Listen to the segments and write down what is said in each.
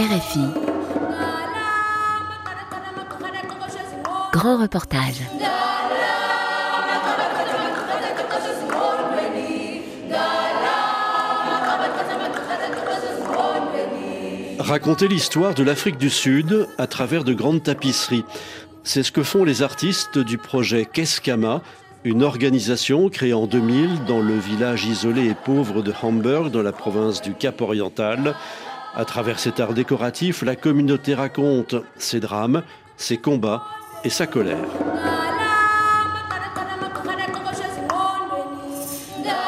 RFI. Grand reportage. Raconter l'histoire de l'Afrique du Sud à travers de grandes tapisseries. C'est ce que font les artistes du projet Keskama, une organisation créée en 2000 dans le village isolé et pauvre de Hamburg, dans la province du Cap Oriental. À travers cet art décoratif, la communauté raconte ses drames, ses combats et sa colère.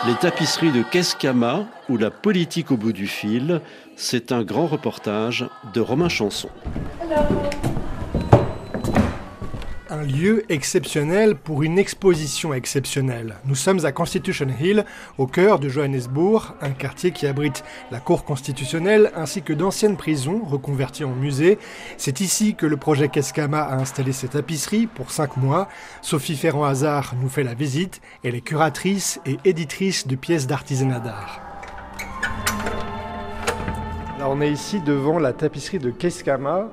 Les tapisseries de Keskama ou la politique au bout du fil, c'est un grand reportage de Romain Chanson un lieu exceptionnel pour une exposition exceptionnelle. Nous sommes à Constitution Hill, au cœur de Johannesburg, un quartier qui abrite la Cour constitutionnelle ainsi que d'anciennes prisons reconverties en musées. C'est ici que le projet Keskama a installé ses tapisseries pour cinq mois. Sophie Ferrand-Hazard nous fait la visite. Elle est curatrice et éditrice de pièces d'artisanat d'art. On est ici devant la tapisserie de Keskama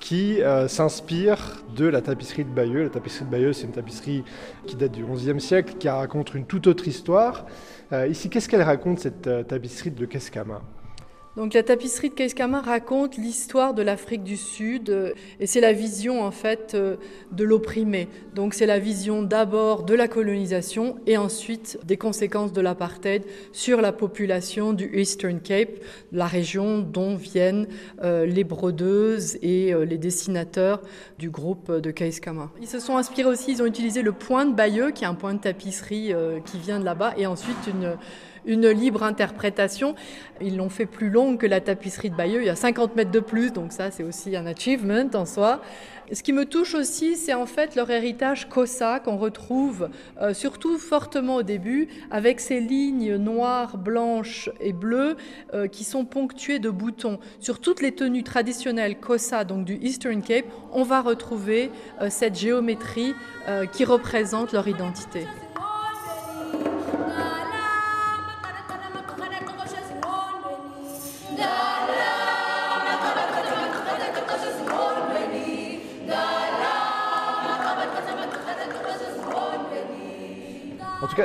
qui euh, s'inspire de la tapisserie de Bayeux. La tapisserie de Bayeux, c'est une tapisserie qui date du XIe siècle, qui raconte une toute autre histoire. Euh, ici, qu'est-ce qu'elle raconte, cette euh, tapisserie de Keskama donc la tapisserie de Keiskama raconte l'histoire de l'Afrique du Sud euh, et c'est la vision en fait euh, de l'opprimé. Donc c'est la vision d'abord de la colonisation et ensuite des conséquences de l'apartheid sur la population du Eastern Cape, la région dont viennent euh, les brodeuses et les dessinateurs du groupe de Keiskama. Ils se sont inspirés aussi, ils ont utilisé le point de Bayeux qui est un point de tapisserie qui vient de là-bas et ensuite une une libre interprétation. Ils l'ont fait plus longue que la tapisserie de Bayeux, il y a 50 mètres de plus, donc ça c'est aussi un achievement en soi. Ce qui me touche aussi, c'est en fait leur héritage Kosa qu'on retrouve euh, surtout fortement au début, avec ces lignes noires, blanches et bleues euh, qui sont ponctuées de boutons. Sur toutes les tenues traditionnelles Kosa, donc du Eastern Cape, on va retrouver euh, cette géométrie qui représente leur identité.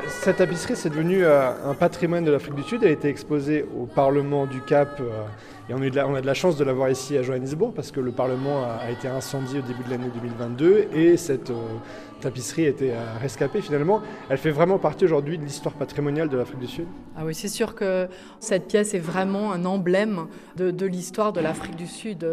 Cette tapisserie, c'est devenu euh, un patrimoine de l'Afrique du Sud. Elle a été exposée au Parlement du Cap. Euh, et on a, de la, on a de la chance de l'avoir ici à Johannesburg parce que le Parlement a, été incendié au début de l'année 2022 et cette euh, tapisserie a été rescapée finalement. Elle fait vraiment partie aujourd'hui de l'histoire patrimoniale de l'Afrique du Sud. Ah oui, c'est sûr que cette pièce est vraiment un emblème de, l'histoire de l'Afrique du Sud.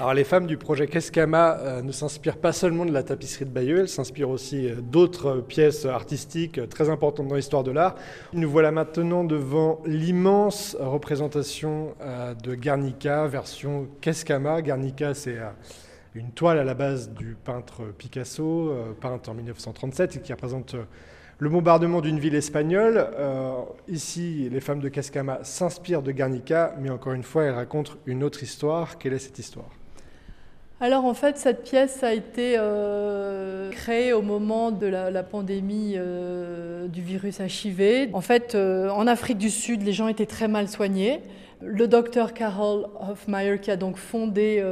Alors les femmes du projet Keskama ne s'inspirent pas seulement de la tapisserie de Bayeux, elles s'inspirent aussi d'autres pièces artistiques très importante dans l'histoire de l'art. Nous voilà maintenant devant l'immense représentation euh, de Guernica, version Keskama. Guernica, c'est euh, une toile à la base du peintre Picasso, euh, peinte en 1937, et qui représente le bombardement d'une ville espagnole. ici, les femmes de Keskama s'inspirent de Guernica, mais encore une fois, elles racontent une autre histoire. Quelle est cette histoire? Alors en fait, cette pièce a été euh, créée au moment de la, pandémie euh, du virus HIV. En fait, euh, en Afrique du Sud, les gens étaient très mal soignés. Le docteur Carol Hofmeyer, qui a donc fondé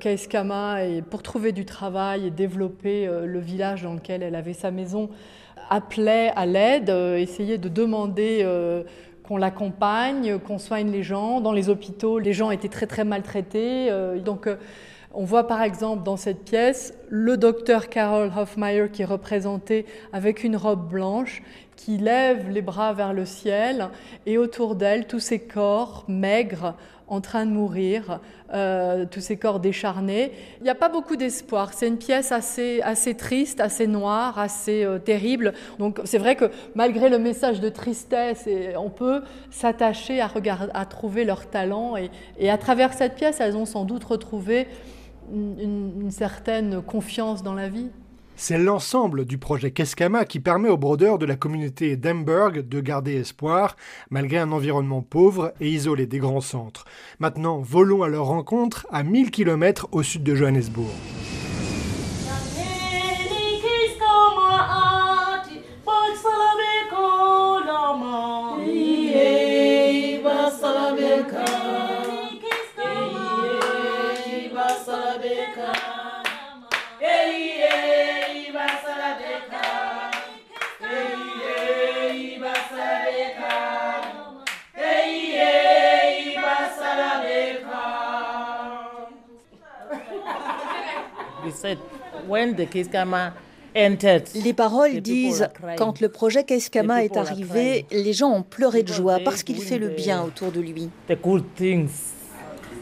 Kaiskama et pour trouver du travail et développer le village dans lequel elle avait sa maison, appelait à l'aide, essayait de demander qu'on l'accompagne, qu'on soigne les gens. Dans les hôpitaux, les gens étaient très très maltraités. donc on voit par exemple dans cette pièce le docteur Carol Hofmeyer qui est représenté avec une robe blanche qui lève les bras vers le ciel et autour d'elle tous ces corps maigres en train de mourir, euh, tous ces corps décharnés. Il n'y a pas beaucoup d'espoir. C'est une pièce assez, assez triste, assez noire, assez euh, terrible. Donc c'est vrai que malgré le message de tristesse, on peut s'attacher à, trouver leur talent. Et, et à travers cette pièce, elles ont sans doute retrouvé une, certaine confiance dans la vie. C'est l'ensemble du projet Keskama qui permet aux brodeurs de la communauté d'Emberg de garder espoir, malgré un environnement pauvre et isolé des grands centres. Maintenant, volons à leur rencontre à 1000 km au sud de Johannesburg. Les paroles disent Quand le projet Keskama est arrivé, les gens ont pleuré de joie parce qu'il fait le bien autour de lui.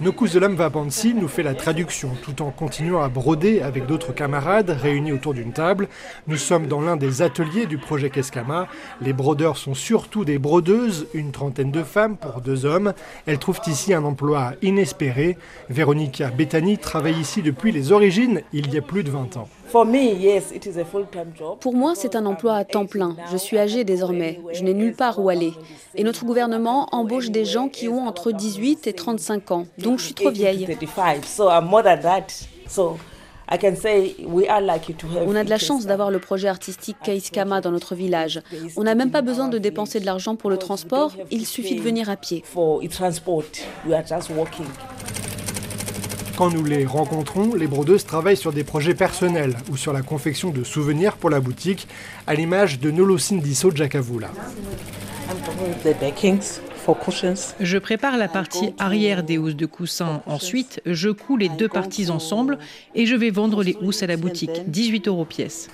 Nokuzelam Vabansi nous fait la traduction tout en continuant à broder avec d'autres camarades réunis autour d'une table. Nous sommes dans l'un des ateliers du projet Keskama. Les brodeurs sont surtout des brodeuses, une trentaine de femmes pour deux hommes. Elles trouvent ici un emploi inespéré. Véronica Bethany travaille ici depuis les origines, il y a plus de 20 ans. Pour moi, c'est un emploi à temps plein. Je suis âgée désormais. Je n'ai nulle part où aller. Et notre gouvernement embauche des gens qui ont entre 18 et 35 ans. Donc je suis trop vieille. On a de la chance d'avoir le projet artistique Kaiskama dans notre village. On n'a même pas besoin de dépenser de l'argent pour le transport, il suffit de venir à pied. Quand nous les rencontrons, les brodeuses travaillent sur des projets personnels ou sur la confection de souvenirs pour la boutique, à l'image de Nolosindiso Jakavula. Je prépare la partie arrière des housses de coussin. Ensuite, je couds les deux parties ensemble et je vais vendre les housses à la boutique. 18 euros pièce.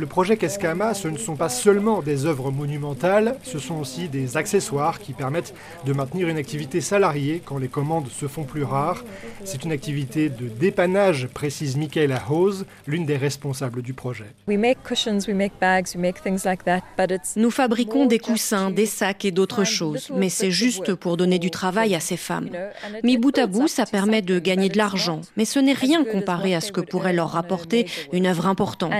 Le projet Keskama, ce ne sont pas seulement des œuvres monumentales, ce sont aussi des accessoires qui permettent de maintenir une activité salariée quand les commandes se font plus rares. C'est une activité de dépannage, précise Michaela Hose, l'une des responsables du projet. Nous fabriquons des coussins, des sacs et d'autres choses, mais c'est juste pour donner du travail à ces femmes. Mis bout à bout, ça permet de gagner de l'argent, mais ce n'est rien comparé à ce que pourrait leur rapporter une œuvre importante.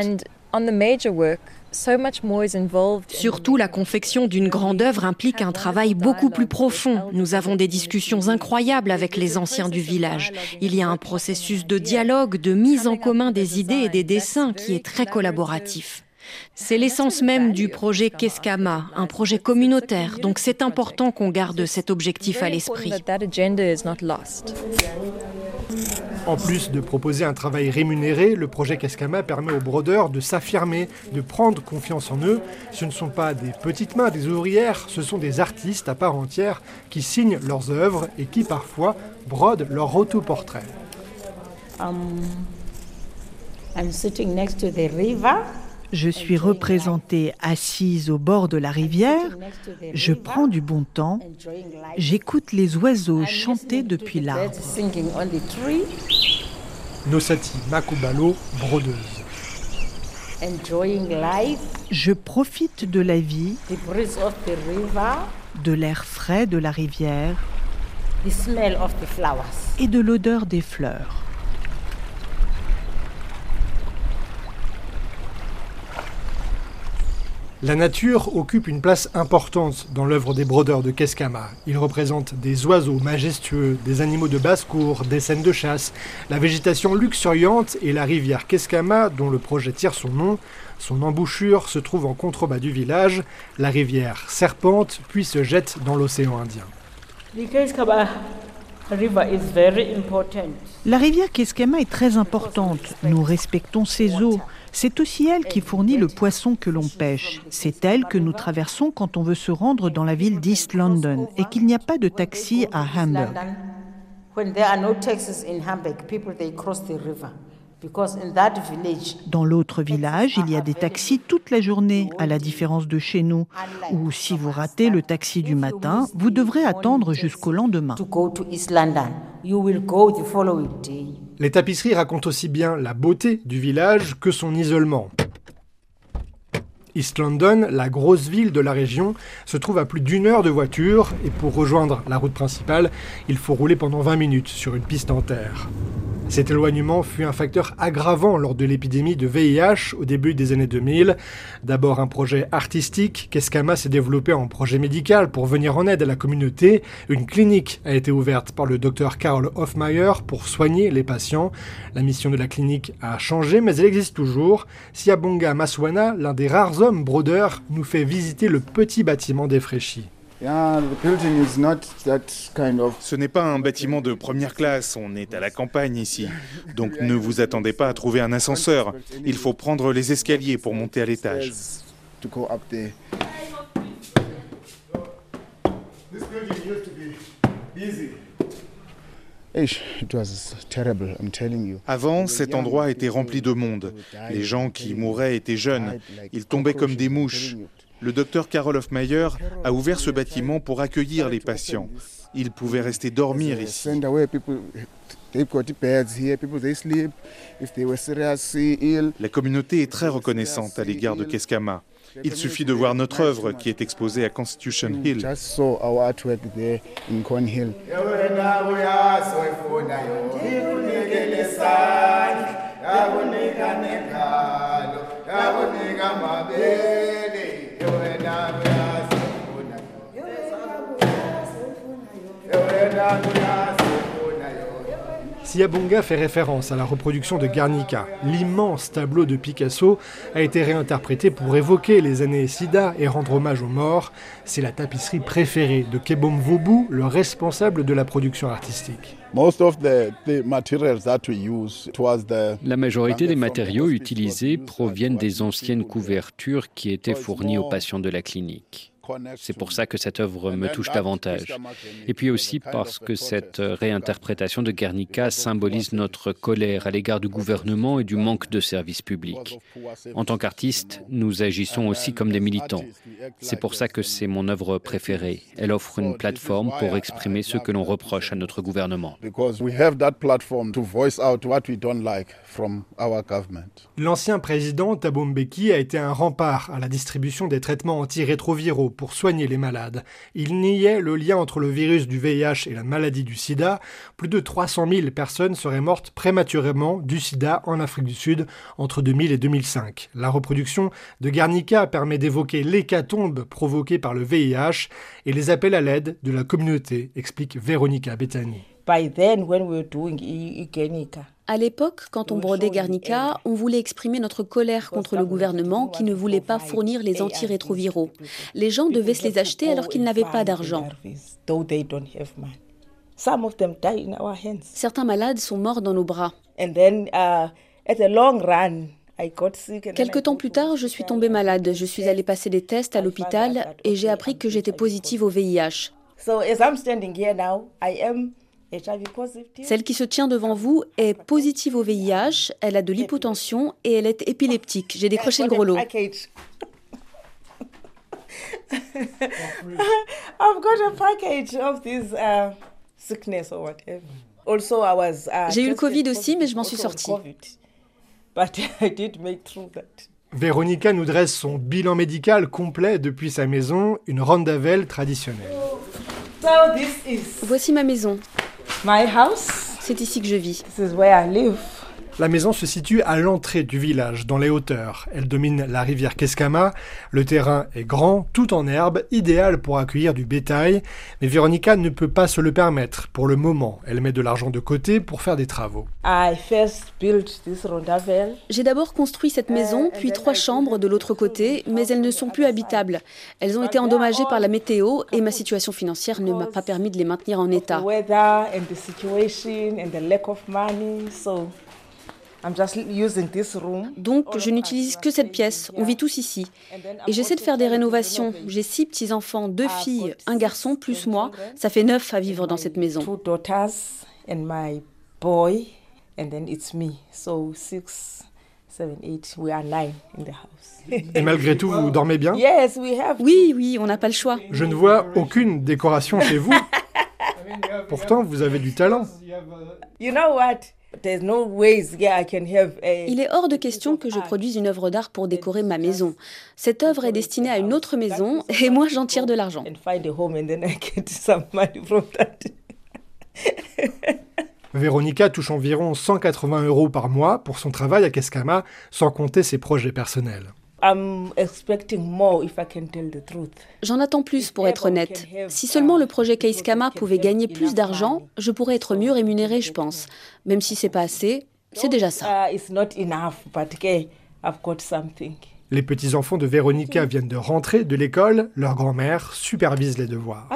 Surtout, la confection d'une grande œuvre implique un travail beaucoup plus profond. Nous avons des discussions incroyables avec les anciens du village. Il y a un processus de dialogue, de mise en commun des idées et des dessins qui est très collaboratif. C'est l'essence même du projet Keskama, un projet communautaire, donc c'est important qu'on garde cet objectif à l'esprit. En plus de proposer un travail rémunéré, le projet Keskama permet aux brodeurs de s'affirmer, de prendre confiance en eux. Ce ne sont pas des petites mains, des ouvrières, ce sont des artistes à part entière qui signent leurs œuvres et qui parfois brodent leur autoportrait. Um, je suis représentée assise au bord de la rivière, je prends du bon temps, j'écoute les oiseaux chanter depuis l'arbre. Nosati Makubalo, brodeuse. Je profite de la vie, de l'air frais de la rivière et de l'odeur des fleurs. La nature occupe une place importante dans l'œuvre des brodeurs de Keskama. Ils représentent des oiseaux majestueux, des animaux de basse-cour, des scènes de chasse, la végétation luxuriante et la rivière Keskama, dont le projet tire son nom. Son embouchure se trouve en contrebas du village. La rivière serpente puis se jette dans l'océan Indien. La rivière Keskama est très importante. Nous respectons ses eaux. C'est aussi elle qui fournit le poisson que l'on pêche. C'est elle que nous traversons quand on veut se rendre dans la ville d'East London et qu'il n'y a pas de taxi à Hamburg. Dans l'autre village, il y a des taxis toute la journée, à la différence de chez nous, où si vous ratez le taxi du matin, vous devrez attendre jusqu'au lendemain. Les tapisseries racontent aussi bien la beauté du village que son isolement. East London, la grosse ville de la région, se trouve à plus d'une heure de voiture et pour rejoindre la route principale, il faut rouler pendant 20 minutes sur une piste en terre. Cet éloignement fut un facteur aggravant lors de l'épidémie de VIH au début des années 2000. D'abord un projet artistique, Keskama s'est développé en projet médical pour venir en aide à la communauté. Une clinique a été ouverte par le docteur Karl Hofmeyer pour soigner les patients. La mission de la clinique a changé, mais elle existe toujours. Siabonga Maswana, l'un des rares hommes brodeurs, nous fait visiter le petit bâtiment défraîchi. Ce n'est pas un bâtiment de première classe, on est à la campagne ici. Donc ne vous attendez pas à trouver un ascenseur. Il faut prendre les escaliers pour monter à l'étage. Avant, cet endroit était rempli de monde. Les gens qui mouraient étaient jeunes. Ils tombaient comme des mouches. Le docteur Karol Hofmeyer a ouvert ce bâtiment pour accueillir les patients. Ils pouvaient rester dormir ici. La communauté est très reconnaissante à l'égard de Keskama. Il suffit de voir notre œuvre qui est exposée à Constitution Hill. Siabonga fait référence à la reproduction de Guernica. L'immense tableau de Picasso a été réinterprété pour évoquer les années SIDA et rendre hommage aux morts. C'est la tapisserie préférée de Kebom Vobu, le responsable de la production artistique. La majorité des matériaux utilisés proviennent des anciennes couvertures qui étaient fournies aux patients de la clinique. C'est pour ça que cette œuvre me touche davantage. Et puis aussi parce que cette réinterprétation de Guernica symbolise notre colère à l'égard du gouvernement et du manque de services publics. En tant qu'artiste, nous agissons aussi comme des militants. C'est pour ça que c'est mon œuvre préférée. Elle offre une plateforme pour exprimer ce que l'on reproche à notre gouvernement. L'ancien président Thabo Mbeki a été un rempart à la distribution des traitements antirétroviraux pour soigner les malades. Il niait le lien entre le virus du VIH et la maladie du sida. Plus de 300 000 personnes seraient mortes prématurément du sida en Afrique du Sud entre 2000 et 2005. La reproduction de Guernica permet d'évoquer l'hécatombe provoquée par le VIH et les appels à l'aide de la communauté, explique Véronica Bethany. À l'époque, quand on brodait Guernica, on voulait exprimer notre colère contre le gouvernement qui ne voulait pas fournir les antirétroviraux. Les gens devaient se les acheter alors qu'ils n'avaient pas d'argent. Certains malades sont morts dans nos bras. Quelque temps plus tard, je suis tombée malade. Je suis allée passer des tests à l'hôpital et j'ai appris que j'étais positive au VIH. Celle qui se tient devant vous est positive au VIH, elle a de l'hypotension et elle est épileptique. J'ai décroché le gros lot. J'ai eu le Covid aussi, mais je m'en suis sortie. Véronica nous dresse son bilan médical complet depuis sa maison, une rondavel traditionnelle. Voici ma maison. My house. C'est ici que je vis. This is where I live. La maison se situe à l'entrée du village, dans les hauteurs. Elle domine la rivière Keskama. Le terrain est grand, tout en herbe, idéal pour accueillir du bétail. Mais Véronica ne peut pas se le permettre pour le moment. Elle met de l'argent de côté pour faire des travaux. J'ai d'abord construit cette maison, puis trois chambres de l'autre côté, mais elles ne sont plus habitables. Elles ont été endommagées par la météo et ma situation financière ne m'a pas permis de les maintenir en état. Donc, je n'utilise que cette pièce. On vit tous ici. Et j'essaie de faire des rénovations. J'ai six petits-enfants, deux filles, un garçon, plus moi. Ça fait neuf à vivre dans cette maison. Et malgré tout, vous dormez bien? Oui, oui, on n'a pas le choix. Je ne vois aucune décoration chez vous. Pourtant, vous avez du talent. You know what? Il est hors de question que je produise une œuvre d'art pour décorer ma maison. Cette œuvre est destinée à une autre maison et moi j'en tire de l'argent. Véronica touche environ 180 euros par mois pour son travail à Keskama, sans compter ses projets personnels. J'en attends plus pour être honnête. Si seulement le projet Keiskama pouvait gagner plus d'argent, je pourrais être mieux rémunéré, je pense. Même si c'est pas assez, c'est déjà ça. Uh, les petits-enfants de Véronica viennent de rentrer de l'école, leur grand-mère supervise les devoirs.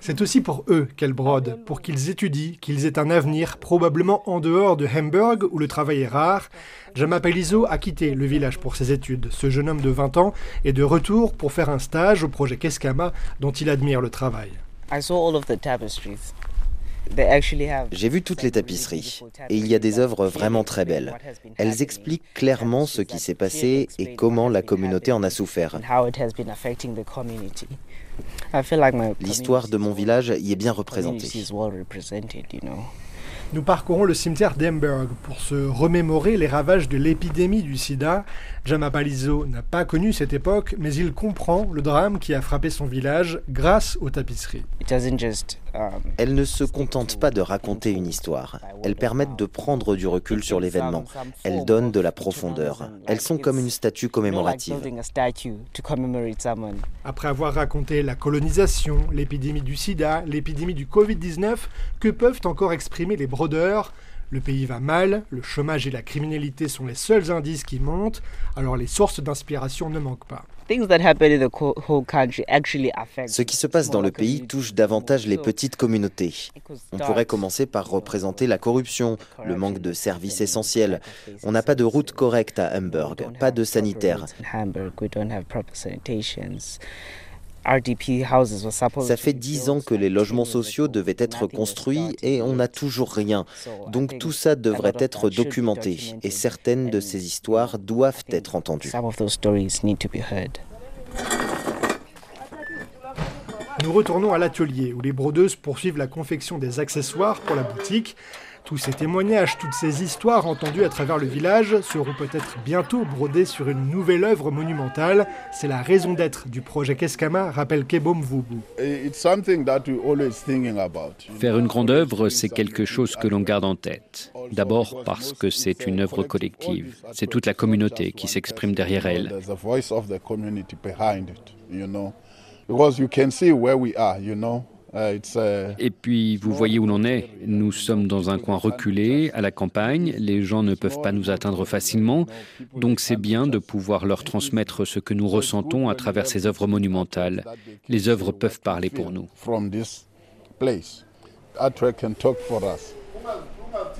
C'est aussi pour eux qu'elle brode, pour qu'ils étudient, qu'ils aient un avenir, probablement en dehors de Hamburg où le travail est rare. Iso a quitté le village pour ses études. Ce jeune homme de 20 ans est de retour pour faire un stage au projet Keskama dont il admire le travail. J'ai vu toutes les tapisseries et il y a des œuvres vraiment très belles. Elles expliquent clairement ce qui s'est passé et comment la communauté en a souffert. L'histoire de mon village y est bien représentée. Nous parcourons le cimetière d'Emberg pour se remémorer les ravages de l'épidémie du sida. Jama Palizo n'a pas connu cette époque, mais il comprend le drame qui a frappé son village grâce aux tapisseries. Elles ne se contentent pas de raconter une histoire. Elles permettent de prendre du recul sur l'événement. Elles donnent de la profondeur. Elles sont comme une statue commémorative. Après avoir raconté la colonisation, l'épidémie du sida, l'épidémie du Covid-19, que peuvent encore exprimer les brodeurs? Le pays va mal, le chômage et la criminalité sont les seuls indices qui montent, alors les sources d'inspiration ne manquent pas. Ce qui se passe dans le pays touche davantage les petites communautés. On pourrait commencer par représenter la corruption, le manque de services essentiels. On n'a pas de route correcte à Hamburg, pas de sanitaire. Ça fait dix ans que les logements sociaux devaient être construits et on n'a toujours rien. Donc tout ça devrait être documenté et certaines de ces histoires doivent être entendues. Nous retournons à l'atelier où les brodeuses poursuivent la confection des accessoires pour la boutique. Tous ces témoignages, toutes ces histoires entendues à travers le village seront peut-être bientôt brodées sur une nouvelle œuvre monumentale. C'est la raison d'être du projet Keskama, rappelle Kebom Vubu. Faire une grande œuvre, c'est quelque chose que l'on garde en tête. D'abord parce que c'est une œuvre collective. C'est toute la communauté qui s'exprime derrière elle. Uh, uh, Et puis, vous voyez où l'on est. Nous sommes dans un coin reculé, à la campagne. Les gens ne peuvent pas nous atteindre facilement. Donc, c'est bien de pouvoir leur transmettre ce que nous ressentons à travers ces œuvres monumentales. Les œuvres peuvent parler pour nous.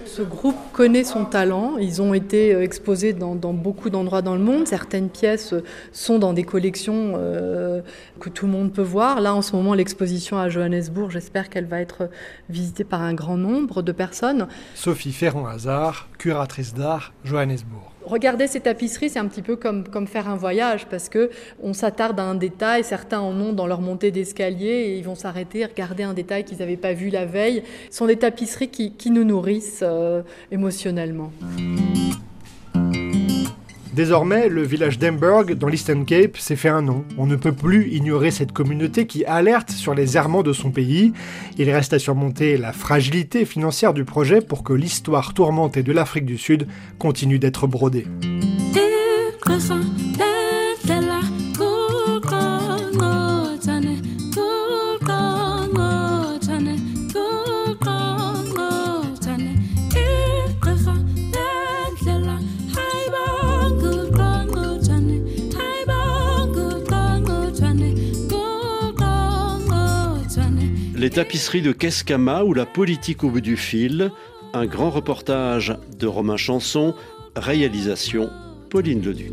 Ce groupe connaît son talent. Ils ont été euh, exposés dans, beaucoup d'endroits dans le monde. Certaines pièces sont dans des collections euh, que tout le monde peut voir. Là, en ce moment, l'exposition à Johannesburg, j'espère qu'elle va être visitée par un grand nombre de personnes. Sophie Ferrand-Hazard, curatrice d'art, Johannesburg regarder ces tapisseries, c'est un petit peu comme, faire un voyage parce que on s'attarde à un détail. Certains en ont dans leur montée d'escalier et ils vont s'arrêter, regarder un détail qu'ils n'avaient pas vu la veille. Ce sont des tapisseries qui, nous nourrissent euh, émotionnellement. Désormais, le village d'Emberg, dans l'Eastern Cape, s'est fait un nom. On ne peut plus ignorer cette communauté qui alerte sur les errements de son pays. Il reste à surmonter la fragilité financière du projet pour que l'histoire tourmentée de l'Afrique du Sud continue d'être brodée. Les tapisseries de Keskama ou la politique au bout du fil, un grand reportage de Romain Chanson, réalisation Pauline Leduc.